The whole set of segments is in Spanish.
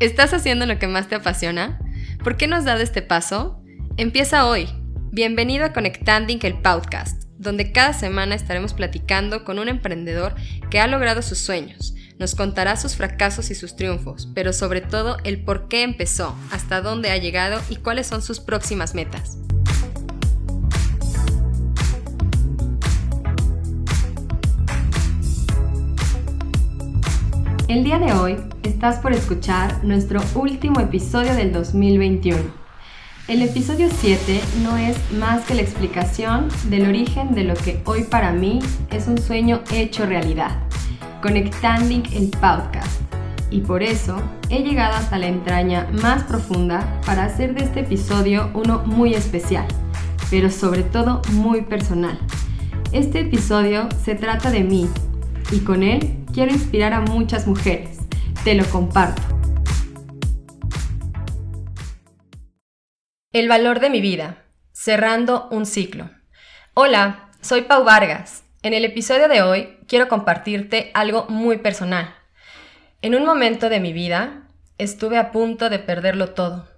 ¿Estás haciendo lo que más te apasiona? ¿Por qué no has dado este paso? Empieza hoy. Bienvenido a Conectanding el podcast, donde cada semana estaremos platicando con un emprendedor que ha logrado sus sueños. Nos contará sus fracasos y sus triunfos, pero sobre todo el por qué empezó, hasta dónde ha llegado y cuáles son sus próximas metas. El día de hoy estás por escuchar nuestro último episodio del 2021. El episodio 7 no es más que la explicación del origen de lo que hoy para mí es un sueño hecho realidad, Conectanding el podcast. Y por eso he llegado hasta la entraña más profunda para hacer de este episodio uno muy especial, pero sobre todo muy personal. Este episodio se trata de mí y con él quiero inspirar a muchas mujeres. Te lo comparto. El valor de mi vida. Cerrando un ciclo. Hola, soy Pau Vargas. En el episodio de hoy quiero compartirte algo muy personal. En un momento de mi vida estuve a punto de perderlo todo.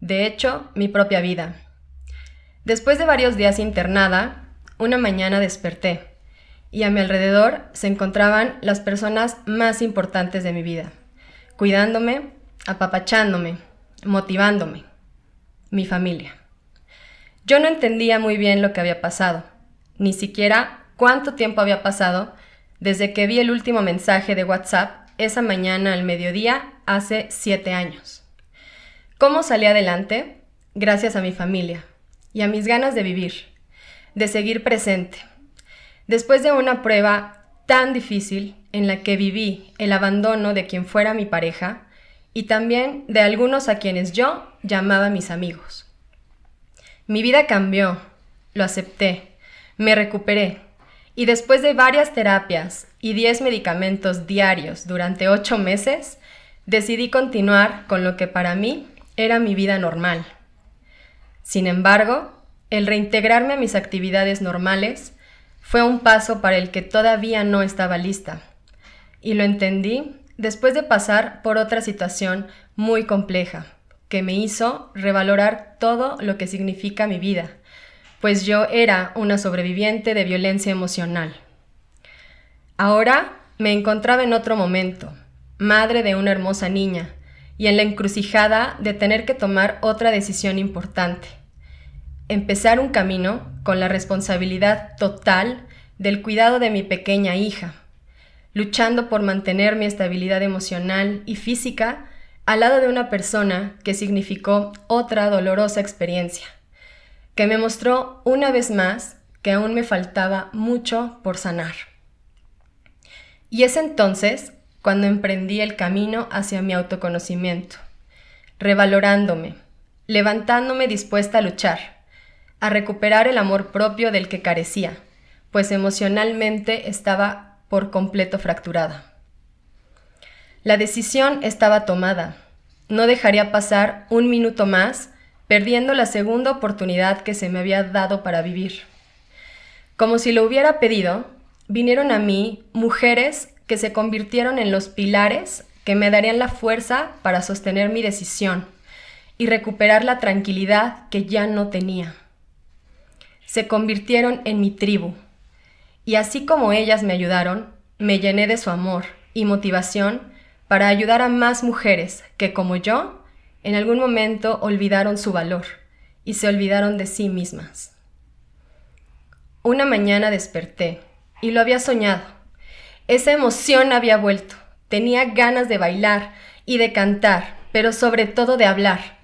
De hecho, mi propia vida. Después de varios días internada, una mañana desperté y a mi alrededor se encontraban las personas más importantes de mi vida, cuidándome, apapachándome, motivándome, mi familia. Yo no entendía muy bien lo que había pasado, ni siquiera cuánto tiempo había pasado desde que vi el último mensaje de WhatsApp esa mañana al mediodía hace siete años. ¿Cómo salí adelante? Gracias a mi familia y a mis ganas de vivir, de seguir presente, Después de una prueba tan difícil en la que viví el abandono de quien fuera mi pareja y también de algunos a quienes yo llamaba mis amigos. Mi vida cambió, lo acepté, me recuperé y después de varias terapias y 10 medicamentos diarios durante 8 meses, decidí continuar con lo que para mí era mi vida normal. Sin embargo, el reintegrarme a mis actividades normales fue un paso para el que todavía no estaba lista. Y lo entendí después de pasar por otra situación muy compleja, que me hizo revalorar todo lo que significa mi vida, pues yo era una sobreviviente de violencia emocional. Ahora me encontraba en otro momento, madre de una hermosa niña, y en la encrucijada de tener que tomar otra decisión importante empezar un camino con la responsabilidad total del cuidado de mi pequeña hija, luchando por mantener mi estabilidad emocional y física al lado de una persona que significó otra dolorosa experiencia, que me mostró una vez más que aún me faltaba mucho por sanar. Y es entonces cuando emprendí el camino hacia mi autoconocimiento, revalorándome, levantándome dispuesta a luchar a recuperar el amor propio del que carecía, pues emocionalmente estaba por completo fracturada. La decisión estaba tomada. No dejaría pasar un minuto más perdiendo la segunda oportunidad que se me había dado para vivir. Como si lo hubiera pedido, vinieron a mí mujeres que se convirtieron en los pilares que me darían la fuerza para sostener mi decisión y recuperar la tranquilidad que ya no tenía se convirtieron en mi tribu. Y así como ellas me ayudaron, me llené de su amor y motivación para ayudar a más mujeres que, como yo, en algún momento olvidaron su valor y se olvidaron de sí mismas. Una mañana desperté y lo había soñado. Esa emoción había vuelto. Tenía ganas de bailar y de cantar, pero sobre todo de hablar,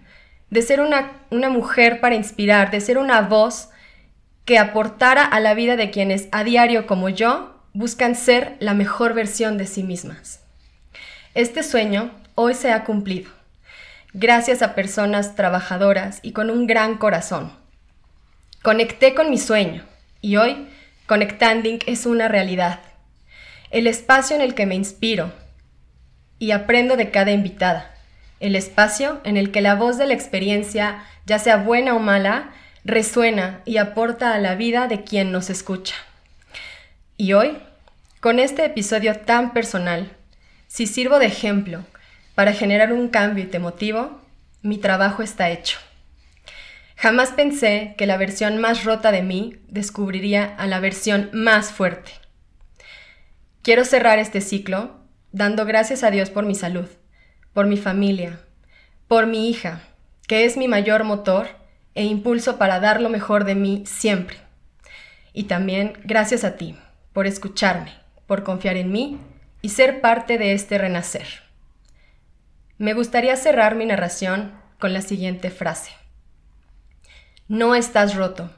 de ser una, una mujer para inspirar, de ser una voz que aportara a la vida de quienes a diario como yo buscan ser la mejor versión de sí mismas. Este sueño hoy se ha cumplido, gracias a personas trabajadoras y con un gran corazón. Conecté con mi sueño y hoy Conectanding es una realidad, el espacio en el que me inspiro y aprendo de cada invitada, el espacio en el que la voz de la experiencia, ya sea buena o mala, resuena y aporta a la vida de quien nos escucha. Y hoy, con este episodio tan personal, si sirvo de ejemplo para generar un cambio y te motivo, mi trabajo está hecho. Jamás pensé que la versión más rota de mí descubriría a la versión más fuerte. Quiero cerrar este ciclo dando gracias a Dios por mi salud, por mi familia, por mi hija, que es mi mayor motor e impulso para dar lo mejor de mí siempre. Y también gracias a ti por escucharme, por confiar en mí y ser parte de este renacer. Me gustaría cerrar mi narración con la siguiente frase. No estás roto.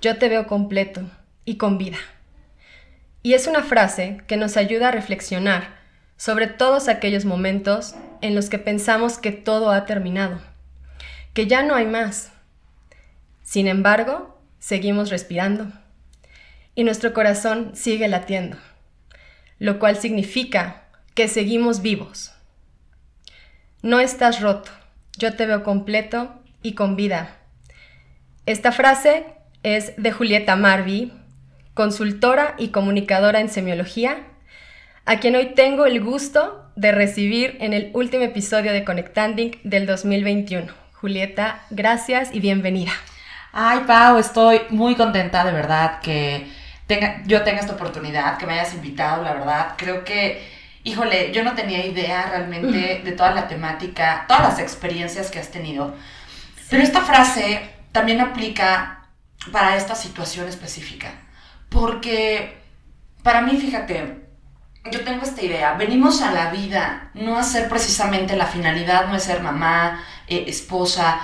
Yo te veo completo y con vida. Y es una frase que nos ayuda a reflexionar sobre todos aquellos momentos en los que pensamos que todo ha terminado, que ya no hay más. Sin embargo, seguimos respirando y nuestro corazón sigue latiendo, lo cual significa que seguimos vivos. No estás roto, yo te veo completo y con vida esta frase es de Julieta Marvi, consultora y comunicadora en semiología, a quien hoy tengo el gusto de recibir en el último episodio de Conectanding del 2021. Julieta, gracias y bienvenida. Ay, Pau, estoy muy contenta de verdad que tenga, yo tenga esta oportunidad, que me hayas invitado, la verdad. Creo que, híjole, yo no tenía idea realmente de toda la temática, todas las experiencias que has tenido. Pero esta frase también aplica para esta situación específica. Porque para mí, fíjate, yo tengo esta idea, venimos a la vida no a ser precisamente la finalidad, no es ser mamá, eh, esposa,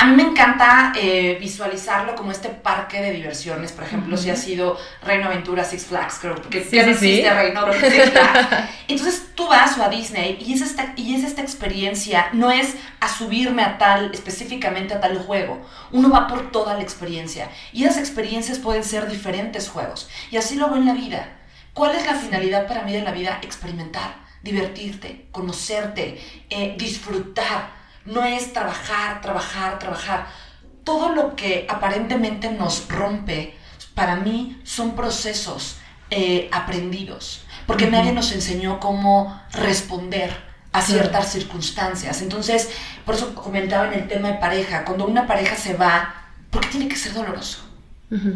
a mí me encanta eh, visualizarlo como este parque de diversiones, por ejemplo, si ha sido Reino Aventura, Six Flags, creo que sí, no existe Reino Six Flags. Entonces tú vas a Disney y es, esta, y es esta experiencia, no es a subirme a tal, específicamente a tal juego, uno va por toda la experiencia y esas experiencias pueden ser diferentes juegos y así lo veo en la vida. ¿Cuál es la finalidad para mí de la vida? Experimentar, divertirte, conocerte, eh, disfrutar no es trabajar, trabajar, trabajar. Todo lo que aparentemente nos rompe, para mí, son procesos eh, aprendidos, porque nadie nos enseñó cómo responder a ciertas circunstancias. Entonces, por eso comentaba en el tema de pareja, cuando una pareja se va, ¿por qué tiene que ser doloroso?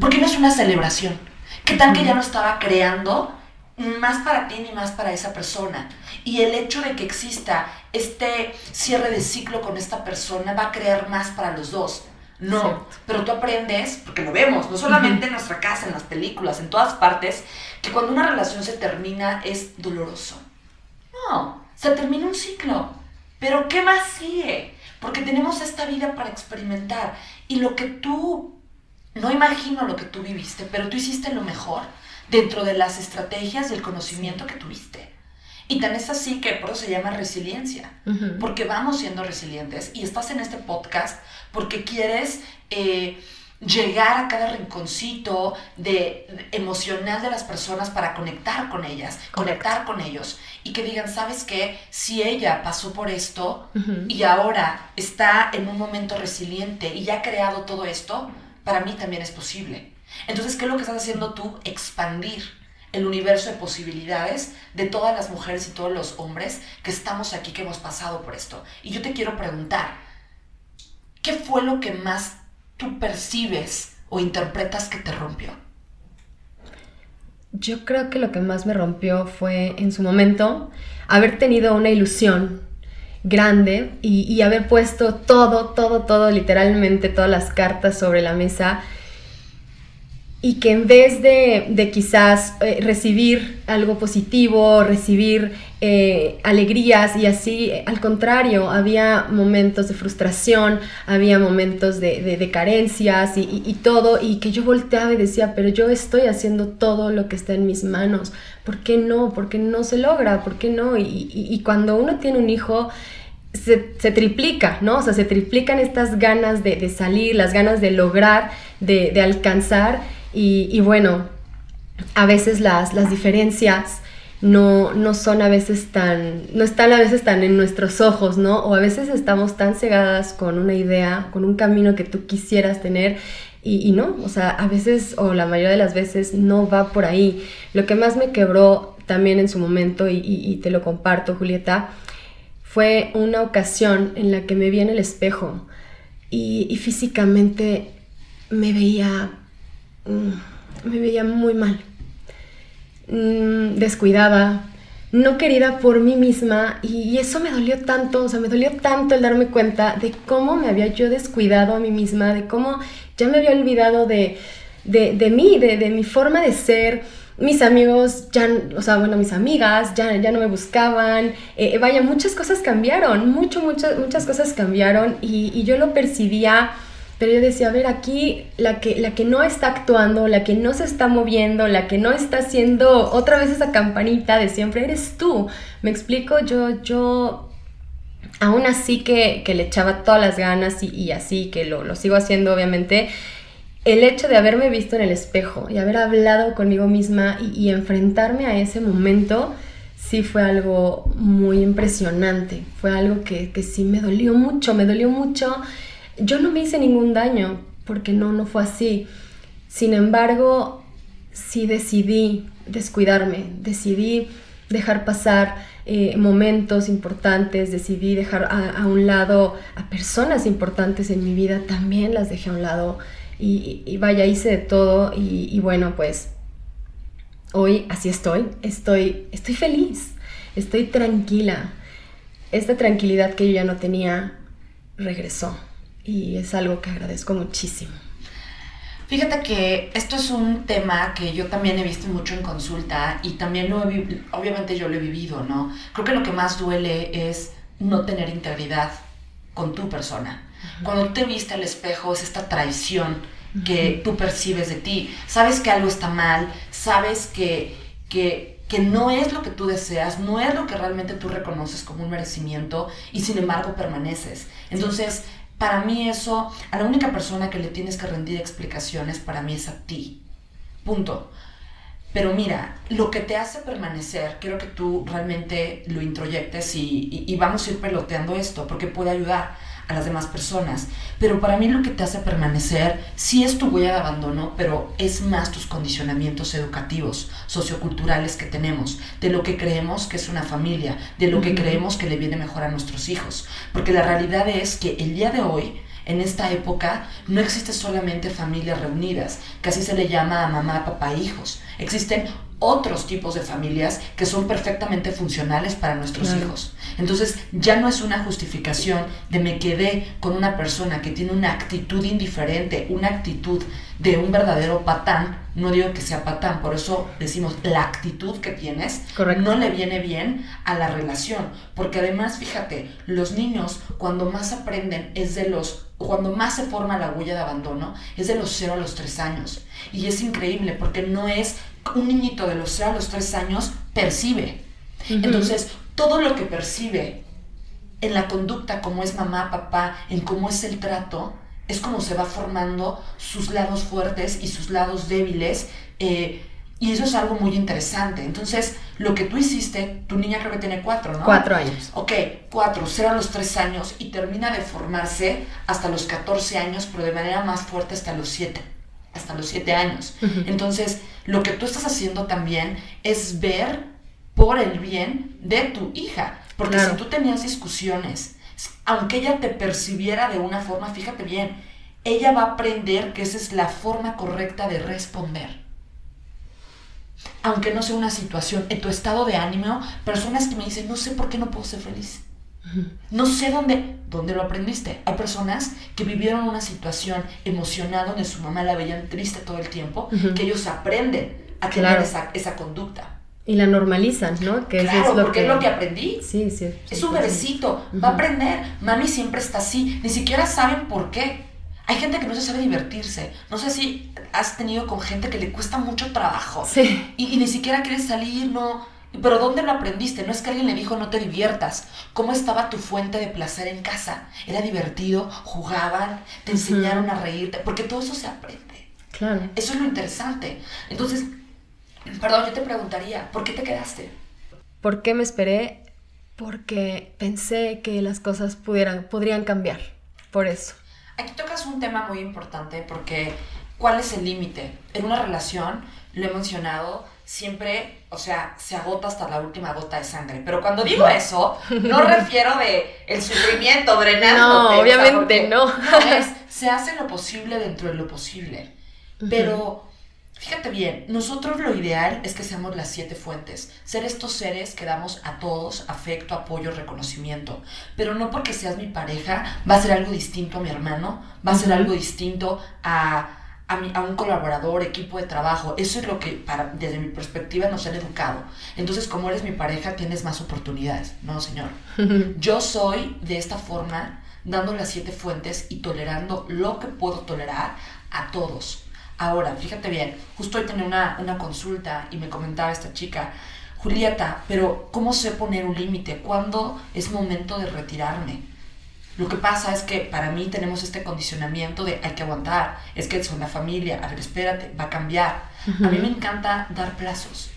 Porque no es una celebración. ¿Qué tal que ya no estaba creando más para ti ni más para esa persona? Y el hecho de que exista este cierre de ciclo con esta persona va a crear más para los dos. No, pero tú aprendes, porque lo vemos, no solamente en nuestra casa, en las películas, en todas partes, que cuando una relación se termina es doloroso. No, se termina un ciclo. Pero ¿qué más sigue? Porque tenemos esta vida para experimentar. Y lo que tú, no imagino lo que tú viviste, pero tú hiciste lo mejor dentro de las estrategias y el conocimiento que tuviste. Y tan es así que por eso se llama resiliencia, porque vamos siendo resilientes y estás en este podcast porque quieres eh, llegar a cada rinconcito de, emocional de las personas para conectar con ellas, conectar con ellos y que digan, ¿sabes qué? Si ella pasó por esto y ahora está en un momento resiliente y ya ha creado todo esto, para mí también es posible. Entonces, ¿qué es lo que estás haciendo tú? Expandir el universo de posibilidades de todas las mujeres y todos los hombres que estamos aquí, que hemos pasado por esto. Y yo te quiero preguntar, ¿qué fue lo que más tú percibes o interpretas que te rompió? Yo creo que lo que más me rompió fue en su momento haber tenido una ilusión grande y, y haber puesto todo, todo, todo, literalmente todas las cartas sobre la mesa y que en vez de, quizás eh, recibir algo positivo, recibir eh, alegrías y así, al contrario, había momentos de frustración, había momentos de, carencias y, todo, y que yo volteaba y decía, pero yo estoy haciendo todo lo que está en mis manos, ¿por qué no? ¿Por qué no se logra? ¿Por qué no? Y, cuando uno tiene un hijo... Se, triplica, ¿no? O sea, se triplican estas ganas de, salir, las ganas de lograr, de alcanzar, y, bueno, a veces las, las diferencias no, no, son a veces tan, no están a veces tan en nuestros ojos, ¿no? O a veces estamos tan cegadas con una idea, con un camino que tú quisieras tener y, no, o sea, a veces o la mayoría de las veces no va por ahí. Lo que más me quebró también en su momento y, y te lo comparto, Julieta, fue una ocasión en la que me vi en el espejo y, físicamente me veía, me veía muy mal. Mm, descuidaba, no querida por mí misma y, eso me dolió tanto, o sea, me dolió tanto el darme cuenta de cómo me había yo descuidado a mí misma, de cómo ya me había olvidado de, de, mí, de, mi forma de ser. Mis amigos ya, o sea, bueno, mis amigas ya, ya no me buscaban. Eh, vaya, muchas cosas cambiaron, mucho, muchas, muchas cosas cambiaron y yo lo percibía pero yo decía, a ver, aquí la que, la que no está actuando, la que no se está moviendo, la que no está haciendo otra vez esa campanita de siempre, eres tú. Me explico, yo, yo, aún así que, le echaba todas las ganas y, así, que lo, sigo haciendo obviamente, el hecho de haberme visto en el espejo y haber hablado conmigo misma y, enfrentarme a ese momento, sí fue algo muy impresionante, fue algo que, que sí me dolió mucho, me dolió mucho yo no me hice ningún daño, porque no, no fue así. Sin embargo, sí decidí descuidarme, decidí dejar pasar eh, momentos importantes, decidí dejar a, un lado a personas importantes en mi vida, también las dejé a un lado y, vaya, hice de todo y, y, bueno, pues hoy así estoy, estoy, estoy feliz, estoy tranquila. Esta tranquilidad que yo ya no tenía regresó y es algo que agradezco muchísimo. Fíjate que esto es un tema que yo también he visto mucho en consulta y también lo he, obviamente yo lo he vivido, ¿no? Creo que lo que más duele es no tener integridad con tu persona. Cuando te viste al espejo es esta traición que tú percibes de ti. Sabes que algo está mal, sabes que, que, que no es lo que tú deseas, no es lo que realmente tú reconoces como un merecimiento y sin embargo permaneces. Entonces, para mí eso, a la única persona que le tienes que rendir explicaciones, para mí es a ti. Punto. Pero mira, lo que te hace permanecer, quiero que tú realmente lo introyectes y, y vamos a ir peloteando esto, porque puede ayudar a las demás personas. Pero para mí lo que te hace permanecer sí es tu huella de abandono, pero es más tus condicionamientos educativos, socioculturales que tenemos, de lo que creemos que es una familia, de lo que creemos que le viene mejor a nuestros hijos. Porque la realidad es que el día de hoy, en esta época, no existe solamente familias reunidas, que así se le llama a mamá, papá, hijos. Existen otros tipos de familias que son perfectamente funcionales para nuestros hijos. Entonces ya no es una justificación de me quedé con una persona que tiene una actitud indiferente, una actitud de un verdadero patán. No digo que sea patán, por eso decimos la actitud que tienes no le viene bien a la relación. Porque además, fíjate, los niños cuando más aprenden es de los, cuando más se forma la huella de abandono, es de los 0 a los 3 años. Y es increíble porque no es un niñito de los 0 a los 3 años percibe. Entonces, todo lo que percibe en la conducta, como es mamá, papá, en cómo es el trato, es como se va formando sus lados fuertes y sus lados débiles. Eh, y eso es algo muy interesante. Entonces, lo que tú hiciste, tu niña creo que tiene cuatro, ¿no? Cuatro años. Ok, cuatro, será a los tres años y termina de formarse hasta los 14 años, pero de manera más fuerte hasta los siete hasta los siete años. Entonces, lo que tú estás haciendo también es ver por el bien de tu hija. Porque si tú tenías discusiones, aunque ella te percibiera de una forma, fíjate bien, ella va a aprender que esa es la forma correcta de responder. Aunque no sea una situación, en tu estado de ánimo, personas que me dicen, no sé por qué no puedo ser feliz. No sé dónde, dónde lo aprendiste. Hay personas que vivieron una situación emocionada donde su mamá la veían triste todo el tiempo, que ellos aprenden a tener esa, esa, conducta. Y la normalizan, ¿no? Que claro, es lo porque que... es lo que aprendí. Sí, sí. es un bebecito, va a aprender. Mami siempre está así. Ni siquiera saben por qué. Hay gente que no se sabe divertirse. No sé si has tenido con gente que le cuesta mucho trabajo. Sí. Y, y ni siquiera quiere salir, no pero ¿dónde lo aprendiste? No es que alguien le dijo no te diviertas. ¿Cómo estaba tu fuente de placer en casa? ¿Era divertido? ¿Jugaban? ¿Te enseñaron a reírte? Porque todo eso se aprende. Claro. Eso es lo interesante. Entonces, perdón, yo te preguntaría, ¿por qué te quedaste? ¿Por qué me esperé? Porque pensé que las cosas pudieran, podrían cambiar. Por eso. Aquí tocas un tema muy importante porque ¿cuál es el límite? En una relación, lo he mencionado, siempre, o sea, se agota hasta la última gota de sangre. Pero cuando digo eso, no refiero de el sufrimiento drenando. No, obviamente no. No, es, se hace lo posible dentro de lo posible. Pero Fíjate bien, nosotros lo ideal es que seamos las siete fuentes, ser estos seres que damos a todos afecto, apoyo, reconocimiento, pero no porque seas mi pareja va a ser algo distinto a mi hermano, va a ser algo distinto a, a, a, un colaborador, equipo de trabajo. Eso es lo que para, desde mi perspectiva nos han educado. Entonces, como eres mi pareja, tienes más oportunidades. No, señor. Yo soy de esta forma, dando las siete fuentes y tolerando lo que puedo tolerar a todos Ahora, fíjate bien, justo hoy tenía una, una consulta y me comentaba esta chica, Julieta, pero ¿cómo sé poner un límite? ¿Cuándo es momento de retirarme? Lo que pasa es que para mí tenemos este condicionamiento de hay que aguantar, es que es una familia, a ver, espérate, va a cambiar. A mí me encanta dar plazos.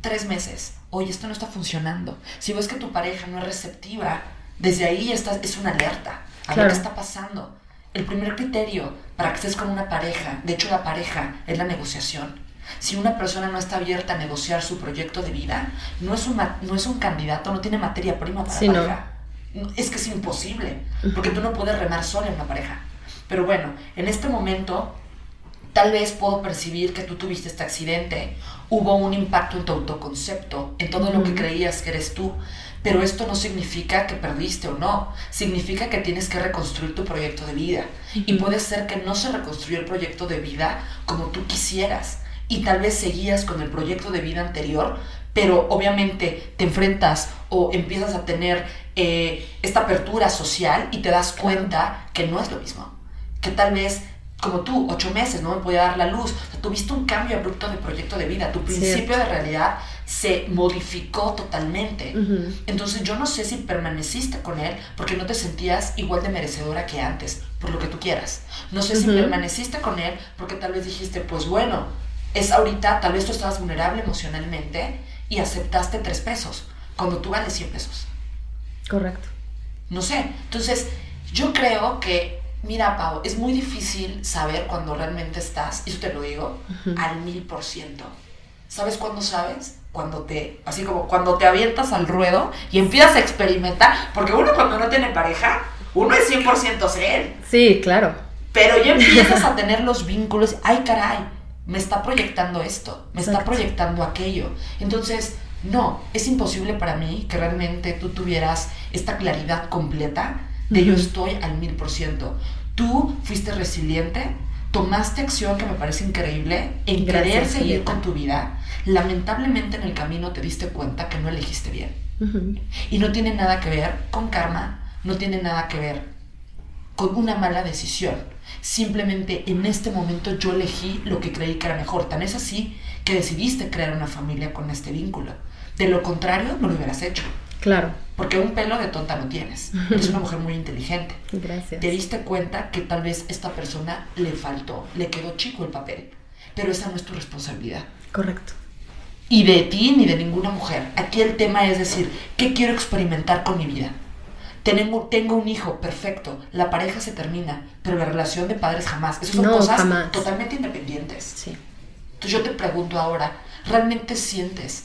Tres meses, oye, esto no está funcionando. Si ves que tu pareja no es receptiva, desde ahí estás, es una alerta. A ver qué está pasando. El primer criterio para que estés con una pareja, de hecho la pareja es la negociación. Si una persona no está abierta a negociar su proyecto de vida, no es un, no es un candidato, no tiene materia prima para la pareja. Es que es imposible, porque tú no puedes remar sola en una pareja. Pero bueno, en este momento, tal vez puedo percibir que tú tuviste este accidente, hubo un impacto en tu autoconcepto, en todo lo que creías que eres tú, pero esto no significa que perdiste o no, significa que tienes que reconstruir tu proyecto de vida. Y puede ser que no se reconstruyó el proyecto de vida como tú quisieras. Y tal vez seguías con el proyecto de vida anterior, pero obviamente te enfrentas o empiezas a tener eh, esta apertura social y te das cuenta que no es lo mismo. Que tal vez como tú, ocho meses, no me podía dar la luz. tuviste un cambio abrupto de proyecto de vida. Tu principio de realidad se modificó totalmente. Entonces yo no sé si permaneciste con él porque no te sentías igual de merecedora que antes, por lo que tú quieras. No sé si permaneciste con él porque tal vez dijiste, pues bueno, es ahorita, tal vez tú estabas vulnerable emocionalmente y aceptaste tres pesos, cuando tú vales 100 pesos. Correcto. No sé. Entonces, yo creo que Mira, Pau, es muy difícil saber cuando realmente estás, y eso te lo digo, al mil por ciento. ¿Sabes cuándo sabes? Cuando te, así como cuando te avientas al ruedo y empiezas a experimentar, porque uno cuando no tiene pareja, uno es 100% ser. Sí, claro. Pero ya empiezas a tener los vínculos, ay caray, me está proyectando esto, me está proyectando aquello. Entonces, no, es imposible para mí que realmente tú tuvieras esta claridad completa de yo estoy al mil por ciento. Tú fuiste resiliente, tomaste acción que me parece increíble en querer seguir con tu vida. Lamentablemente en el camino te diste cuenta que no elegiste bien. Y no tiene nada que ver con karma, no tiene nada que ver con una mala decisión. Simplemente en este momento yo elegí lo que creí que era mejor. Tan es así que decidiste crear una familia con este vínculo. De lo contrario, no lo hubieras hecho. Claro. Porque un pelo de tonta no tienes. Eres una mujer muy inteligente. Gracias. Te diste cuenta que tal vez esta persona le faltó, le quedó chico el papel. Pero esa no es tu responsabilidad. Correcto. Y de ti ni de ninguna mujer. Aquí el tema es decir, ¿qué quiero experimentar con mi vida? Tengo, tengo un hijo, perfecto. La pareja se termina, pero la relación de padres jamás. Esas son cosas totalmente independientes. Sí. Entonces yo te pregunto ahora, ¿realmente sientes?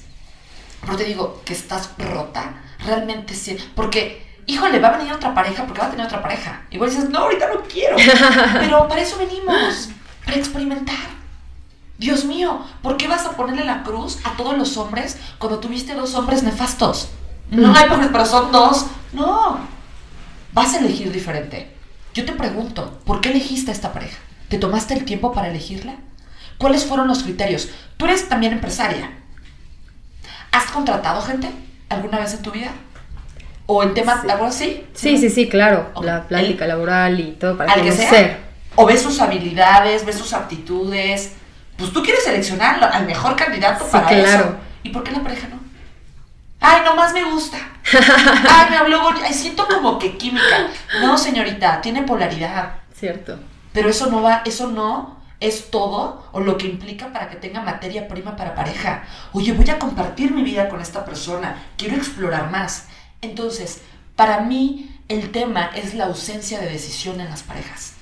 Pero te digo que estás rota realmente sí. Porque, híjole, va a venir otra pareja porque va a tener otra pareja. Igual dices, no, ahorita no quiero. Pero para eso venimos, para experimentar. Dios mío, ¿por qué vas a ponerle la cruz a todos los hombres cuando tuviste dos hombres nefastos? No hay pero son dos. No. Vas a elegir diferente. Yo te pregunto, ¿por qué elegiste a esta pareja? ¿Te tomaste el tiempo para elegirla? ¿Cuáles fueron los criterios? Tú eres también empresaria. ¿Has contratado gente? alguna vez en tu vida? ¿O en temas laborales? Sí. Sí, sí, sí, claro. La plática laboral y todo para que sea. O ves sus habilidades, ves sus aptitudes. Pues tú quieres seleccionar al mejor candidato para claro. eso. ¿Y por qué la pareja no? Ay, nomás me gusta. Ay, me habló bonito. Ay, siento como que química. No, señorita, tiene polaridad. Cierto. Pero eso no va, eso no es todo o lo que implica para que tenga materia prima para pareja. Oye, voy a compartir mi vida con esta persona, quiero explorar más. Entonces, para mí el tema es la ausencia de decisión en las parejas.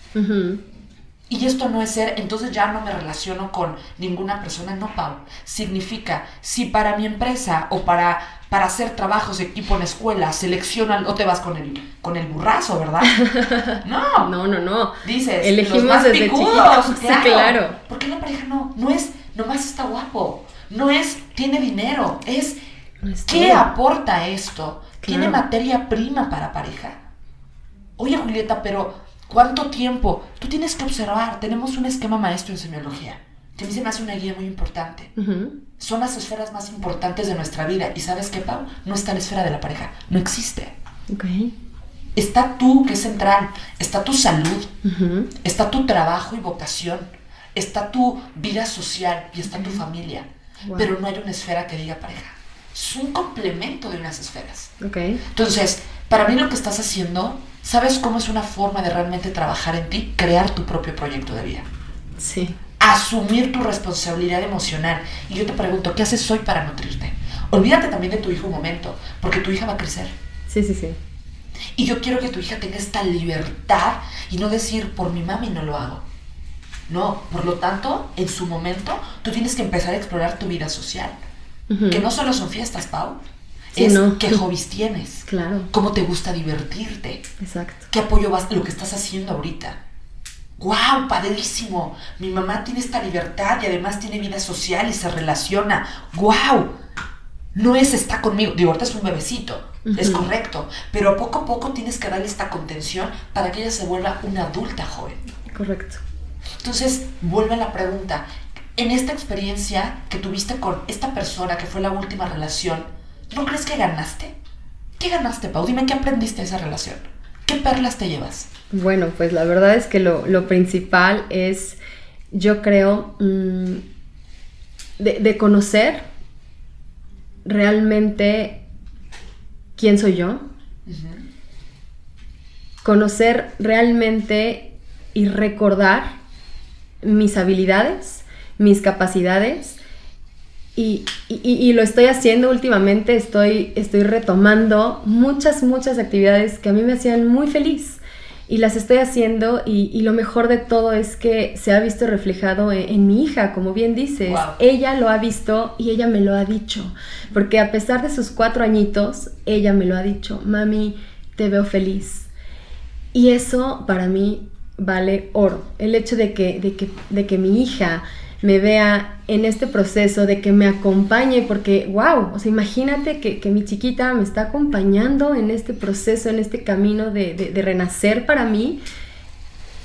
Y esto no es ser, entonces ya no me relaciono con ninguna persona. No, Pau. Significa, si para mi empresa o para, para hacer trabajos de equipo en escuela seleccionan, no te vas con el, con el burrazo, ¿verdad? No. No, no, no. Dices, Elegimos los más desde picudos, chiquitos. Sí, claro. claro. Porque la pareja no, no es, nomás está guapo. No es, tiene dinero. Es, No ¿qué todo. aporta esto? ¿Tiene Claro. materia prima para pareja? Oye, Julieta, pero ¿cuánto tiempo? Tú tienes que observar. Tenemos un esquema maestro en semiología. Que a mí se me hace una guía muy importante. Ujú. Son las esferas más importantes de nuestra vida. ¿Y sabes qué, Pau? No está la esfera de la pareja. No existe. Ok. Está tú, que es central. Está tu salud. Ujú. Está tu trabajo y vocación. Está tu vida social y está tu familia. Wow. Pero no hay una esfera que diga pareja. Es un complemento de unas esferas. Ok. Entonces, para mí lo que estás haciendo, ¿sabes cómo es una forma de realmente trabajar en ti? Crear tu propio proyecto de vida. Sí. Asumir tu responsabilidad emocional. Y yo te pregunto, ¿qué haces hoy para nutrirte? Olvídate también de tu hijo un momento, porque tu hija va a crecer. Sí, sí, sí. Y yo quiero que tu hija tenga esta libertad y no decir, por mi mami no lo hago. No, por lo tanto, en su momento, tú tienes que empezar a explorar tu vida social. Que no solo son fiestas, Pau. Sí, es no. qué hobbies tienes, Claro. cómo te gusta divertirte, Exacto. qué apoyo vas, lo que estás haciendo ahorita. ¡Wow! Padrísimo. Mi mamá tiene esta libertad y además tiene vida social y se relaciona. ¡Wow! No es está conmigo. Digo, ahorita es un bebecito. Es correcto. Pero poco a poco tienes que darle esta contención para que ella se vuelva una adulta joven. Correcto. Entonces, vuelve la pregunta. En esta experiencia que tuviste con esta persona que fue la última relación, ¿no crees que ganaste? ¿Qué ganaste, Pau? Dime qué aprendiste de esa relación. ¿Qué perlas te llevas? Bueno, pues la verdad es que lo, lo principal es, yo creo, mm, de, de conocer realmente quién soy yo, conocer realmente y recordar mis habilidades, mis capacidades. Y, y- y lo estoy haciendo últimamente, estoy, estoy retomando muchas, muchas actividades que a mí me hacían muy feliz. Y las estoy haciendo y, y lo mejor de todo es que se ha visto reflejado en, en mi hija, como bien dices. Wow. Ella lo ha visto y ella me lo ha dicho. Porque a pesar de sus cuatro añitos, ella me lo ha dicho, mami, te veo feliz. Y eso para mí vale oro. El hecho de que, de que, de que mi hija me vea en este proceso, de que me acompañe, porque, wow, o sea, imagínate que, que mi chiquita me está acompañando en este proceso, en este camino de, de- de renacer para mí,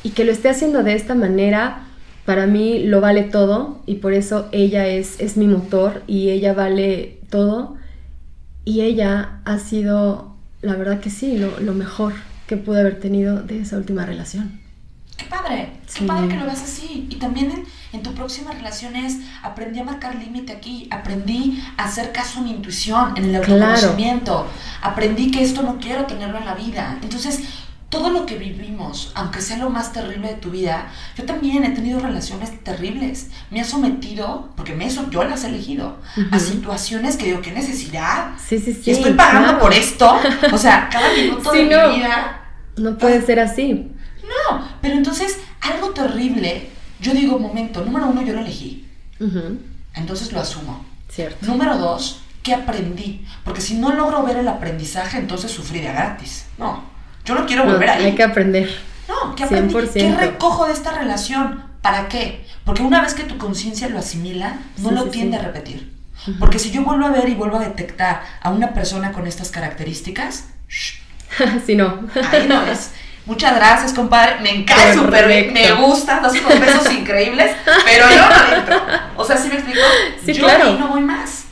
y que lo esté haciendo de esta manera, para mí lo vale todo, y por eso ella es, es mi motor, y ella vale todo, y ella ha sido, la verdad que sí, lo, lo mejor que pude haber tenido de esa última relación. Qué padre, qué Sí. padre que lo veas así. Y también en, en tu próxima relación es, aprendí a marcar límite aquí, aprendí a hacer caso a mi intuición, en el Claro. autoconocimiento, aprendí que esto no quiero tenerlo en la vida. Entonces, todo lo que vivimos, aunque sea lo más terrible de tu vida, yo también he tenido relaciones terribles. Me ha sometido, porque me, yo las he elegido, a situaciones que digo, qué necesidad. Sí, sí, sí. Estoy pagando claro. por esto. O sea, cada minuto Sí, de no. mi vida No puede ser así. no, pero entonces algo terrible, yo digo, momento, número uno, yo lo elegí, entonces lo asumo. Cierto. Número dos, ¿qué aprendí? Porque si no logro ver el aprendizaje, entonces sufrí de gratis. No, yo no quiero No, volver ahí. hay que aprender. No, ¿qué aprendí? 100%. ¿Qué recojo de esta relación? ¿Para qué? Porque una vez que tu conciencia lo asimila, no Sí, lo sí, tiende sí. a repetir. Porque si yo vuelvo a ver y vuelvo a detectar a una persona con estas características, shh, si no. Ahí no es. Muchas gracias, compadre. Me encanta súper. Me gusta, das unos besos increíbles, pero yo no entro. O sea, ¿sí me explico? Sí, yo claro. ahí no voy más.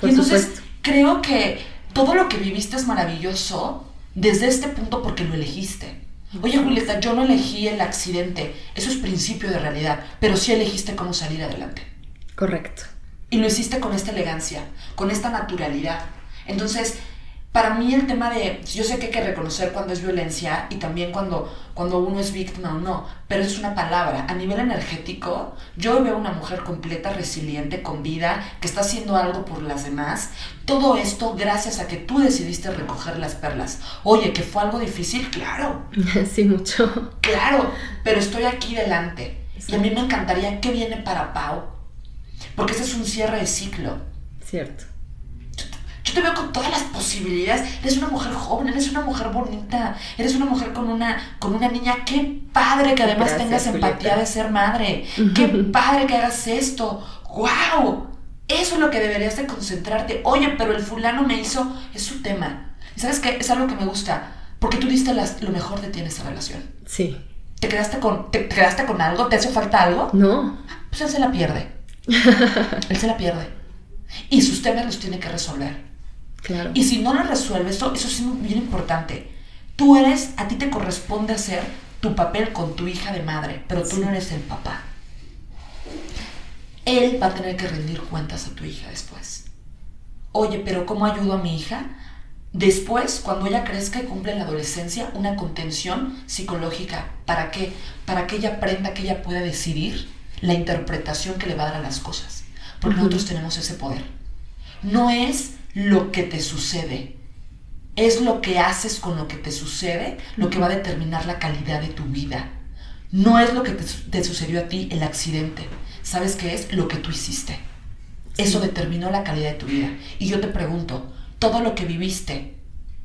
Por y entonces supuesto. creo que todo lo que viviste es maravilloso desde este punto porque lo elegiste. Oye, Julieta, yo no elegí el accidente. Eso es principio de realidad. Pero sí elegiste cómo salir adelante. Correcto. Y lo hiciste con esta elegancia, con esta naturalidad. Entonces, para mí el tema de, yo sé que hay que reconocer cuando es violencia y también cuando, cuando uno es víctima o no, pero es una palabra. A nivel energético, yo veo una mujer completa, resiliente, con vida, que está haciendo algo por las demás. Todo esto gracias a que tú decidiste recoger las perlas. Oye, que fue algo difícil, claro. Sí, mucho. Claro, pero estoy aquí delante. Y a mí me encantaría que viene para Pau, porque ese es un cierre de ciclo. Cierto. Yo te veo con todas las posibilidades. Eres una mujer joven, eres una mujer bonita, eres una mujer con una, con una niña. Qué padre que además tengas empatía de ser madre. Qué padre que hagas esto. ¡Wow! Eso es lo que deberías de concentrarte. Oye, pero el fulano me hizo, es su tema. ¿Y sabes qué? Es algo que me gusta. Porque tú diste lo mejor de ti en esta relación. Sí. ¿Te quedaste, con, te, quedaste con algo? ¿Te hace falta algo? No. Pues él se la pierde. él se la pierde. Y sus temas los tiene que resolver. Y si no lo resuelves, eso, eso es bien importante. Tú eres, a ti te corresponde hacer tu papel con tu hija de madre, pero tú no eres el papá. Él va a tener que rendir cuentas a tu hija después. Oye, pero ¿cómo ayudo a mi hija? Después, cuando ella crezca y cumple la adolescencia, una contención psicológica. ¿Para qué? Para que ella aprenda que ella pueda decidir la interpretación que le va a dar a las cosas. Porque nosotros tenemos ese poder. No es lo que te sucede. Es lo que haces con lo que te sucede lo que va a determinar la calidad de tu vida. No es lo que te, sucedió a ti, el accidente. ¿Sabes qué es? Lo que tú hiciste. Eso determinó la calidad de tu vida. Y yo te pregunto, todo lo que viviste,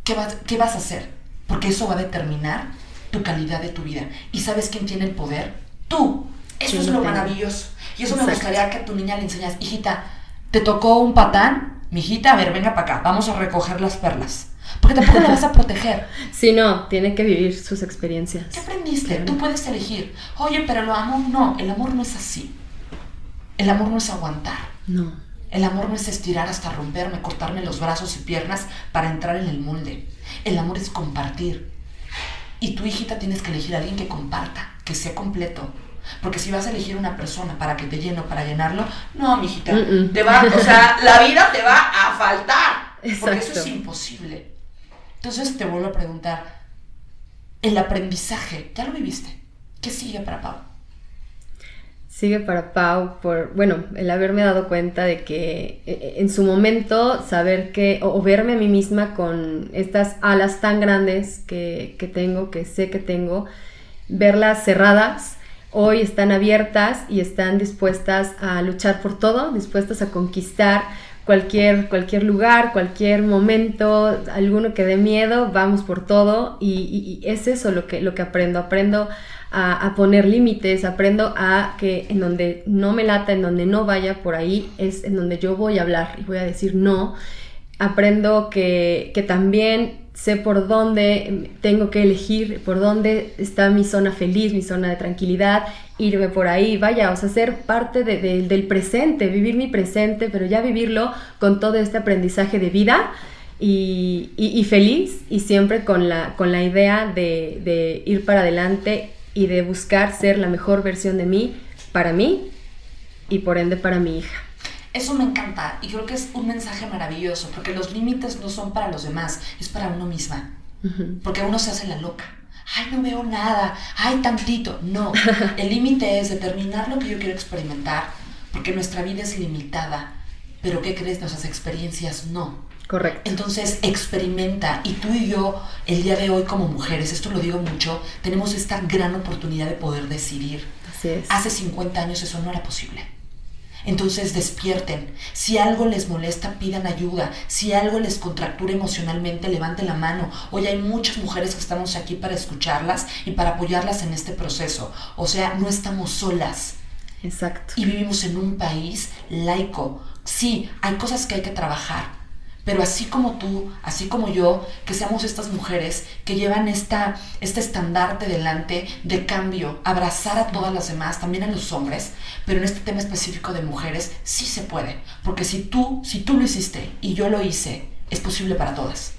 ¿qué vas, qué vas a hacer? Porque eso va a determinar tu calidad de tu vida. ¿Y sabes quién tiene el poder? Tú. Eso es lo maravilloso. Y eso me gustaría que a tu niña le enseñas, hijita, ¿te tocó un patán? Mijita, a ver, venga para acá, vamos a recoger las perlas. Porque tampoco la vas a proteger. Sí, no, tiene que vivir sus experiencias. ¿Qué aprendiste? Tú puedes elegir. Oye, pero lo amo. No, el amor no es así. El amor no es aguantar. No. El amor no es estirar hasta romperme, cortarme los brazos y piernas para entrar en el molde. El amor es compartir. Y tu hijita tienes que elegir a alguien que comparta, que sea completo, porque si vas a elegir una persona para que te llene o para llenarlo, no, mijita, te va, o sea, la vida te va a faltar. Porque eso es imposible. Entonces te vuelvo a preguntar, el aprendizaje, ¿ya lo viviste? ¿Qué sigue para Pau? Sigue para Pau por, bueno, el haberme dado cuenta de que e, e, en su momento saber que, o, verme a mí misma con estas alas tan grandes que, que tengo, que sé que tengo, verlas cerradas hoy están abiertas y están dispuestas a luchar por todo, dispuestas a conquistar cualquier, cualquier lugar, cualquier momento, alguno que dé miedo, vamos por todo. Y, es eso lo que, lo que aprendo, aprendo a, a poner límites, aprendo a que en donde no me lata, en donde no vaya por ahí, es en donde yo voy a hablar y voy a decir no, aprendo que, que también sé por dónde tengo que elegir, por dónde está mi zona feliz, mi zona de tranquilidad, irme por ahí, vaya, o sea, ser parte del presente, vivir mi presente, pero ya vivirlo con todo este aprendizaje de vida y, feliz y siempre con la, con la idea de, de ir para adelante y de buscar ser la mejor versión de mí para mí y por ende para mi hija. Eso me encanta y creo que es un mensaje maravilloso, porque los límites no son para los demás, es para uno misma. Porque uno se hace la loca. Ay, no veo nada, ay, tantito. No, el límite es determinar lo que yo quiero experimentar, porque nuestra vida es limitada, pero ¿qué crees? Nuestras experiencias no. Correcto. Entonces experimenta y tú y yo el día de hoy como mujeres, esto lo digo mucho, tenemos esta gran oportunidad de poder decidir. Así es. Hace 50 años eso no era posible. Entonces despierten. Si algo les molesta, pidan ayuda. Si algo les contractura emocionalmente, levanten la mano. Hoy hay muchas mujeres que estamos aquí para escucharlas y para apoyarlas en este proceso. O sea, no estamos solas. Exacto. Y vivimos en un país laico. Sí, hay cosas que hay que trabajar, pero así como tú, así como yo, que seamos estas mujeres que llevan esta, este estandarte delante de cambio, abrazar a todas las demás, también a los hombres, pero en este tema específico de mujeres sí se puede, porque si tú, si tú lo hiciste y yo lo hice, es posible para todas.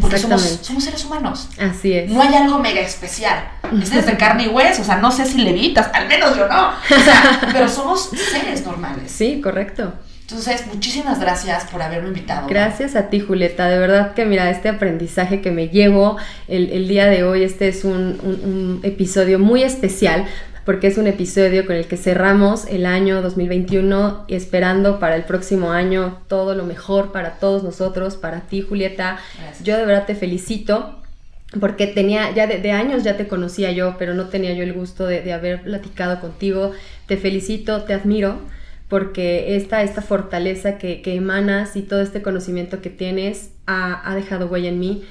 Porque somos, somos, seres humanos. Así es. No hay algo mega especial. Es de carne y hueso, o sea, no sé si levitas, al menos yo no. O sea, pero somos seres normales. Sí, correcto. Entonces, muchísimas gracias por haberme invitado. Gracias a ti, Julieta. De verdad que mira, este aprendizaje que me llevo el, día de hoy, este es un, un episodio muy especial porque es un episodio con el que cerramos el año 2021 y esperando para el próximo año todo lo mejor para todos nosotros, para ti Julieta. Yo de verdad te felicito porque tenía, ya de, años ya te conocía yo, pero no tenía yo el gusto de, haber platicado contigo. Te felicito, te admiro, porque esta, esta fortaleza que, emanas y todo este conocimiento que tienes ha, ha dejado huella en mí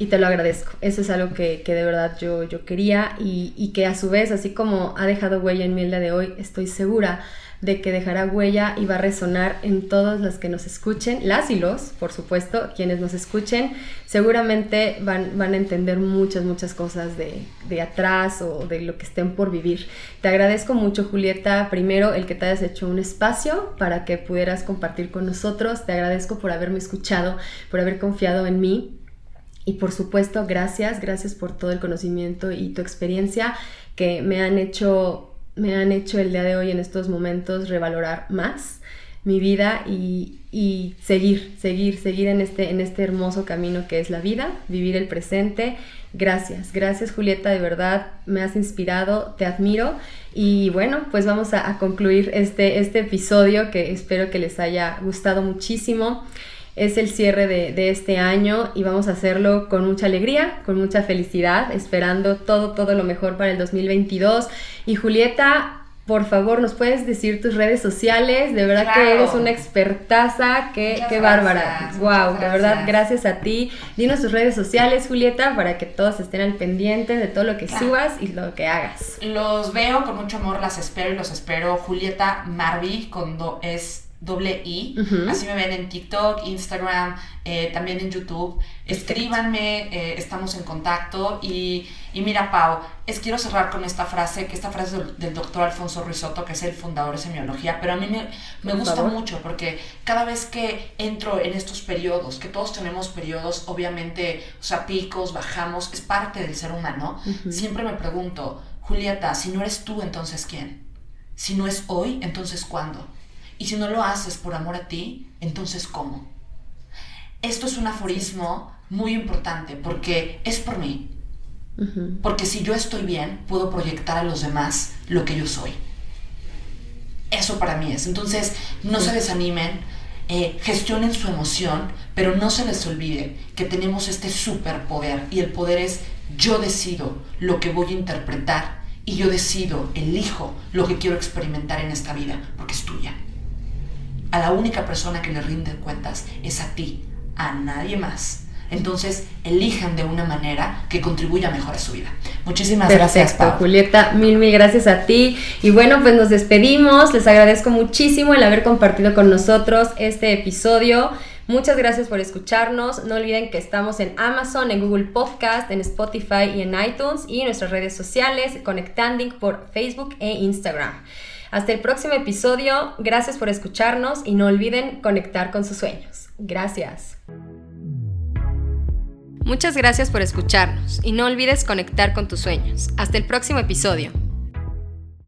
y te lo agradezco. Eso es algo que, de verdad yo, yo quería y, que a su vez, así como ha dejado huella en mi el día de hoy, estoy segura de que dejará huella y va a resonar en todos los que nos escuchen, las y los, por supuesto, quienes nos escuchen, seguramente van, van a entender muchas, muchas cosas de, de, atrás o de lo que estén por vivir. Te agradezco mucho, Julieta, primero el que te hayas hecho un espacio para que pudieras compartir con nosotros, te agradezco por haberme escuchado, por haber confiado en mí y por supuesto, gracias, gracias por todo el conocimiento y tu experiencia que me han hecho, me han hecho el día de hoy en estos momentos revalorar más mi vida y, y, seguir, seguir, seguir en este, en este hermoso camino que es la vida, vivir el presente. Gracias, gracias Julieta, de verdad me has inspirado, te admiro y bueno, pues vamos a, concluir este, este episodio que espero que les haya gustado muchísimo es el cierre de, este año y vamos a hacerlo con mucha alegría, con mucha felicidad, esperando todo, todo lo mejor para el 2022. Y Julieta, por favor, ¿nos puedes decir tus redes sociales? De verdad que eres una expertaza, qué, qué bárbara. Wow, de verdad, gracias a ti. Dinos tus redes sociales, Julieta, para que todos estén al pendiente de todo lo que subas y lo que hagas. Los veo con mucho amor, las espero y los espero. Julieta Marvi, cuando es doble I. Así me ven en TikTok, Instagram, eh, también en YouTube. Escríbanme, eh, estamos en contacto. Y, mira, Pau, es, quiero cerrar con esta frase, que esta frase del, doctor Alfonso Risotto, que es el fundador de semiología, pero a mí me, gusta mucho porque cada vez que entro en estos periodos, que todos tenemos periodos, obviamente, o sea, picos, bajamos, es parte del ser humano, siempre me pregunto, Julieta, si no eres tú, entonces ¿quién? Si no es hoy, entonces ¿cuándo? Y si no lo haces por amor a ti, entonces ¿cómo? Esto es un aforismo muy importante porque es por mí. Porque si yo estoy bien, puedo proyectar a los demás lo que yo soy. Eso para mí es. Entonces, no se desanimen, eh, gestionen su emoción, pero no se les olvide que tenemos este superpoder y el poder es yo decido lo que voy a interpretar y yo decido, elijo lo que quiero experimentar en esta vida, porque es tuya a la única persona que le rinde cuentas es a ti, a nadie más. Entonces, elijan de una manera que contribuya mejor a su vida. Muchísimas gracias, Pau. Julieta. Mil, mil gracias a ti. Y bueno, pues nos despedimos. Les agradezco muchísimo el haber compartido con nosotros este episodio. Muchas gracias por escucharnos. No olviden que estamos en Amazon, en Google Podcast, en Spotify y en iTunes y en nuestras redes sociales, Conectanding por Facebook e Instagram. Hasta el próximo episodio, gracias por escucharnos y no olviden conectar con sus sueños. Gracias. Muchas gracias por escucharnos y no olvides conectar con tus sueños. Hasta el próximo episodio.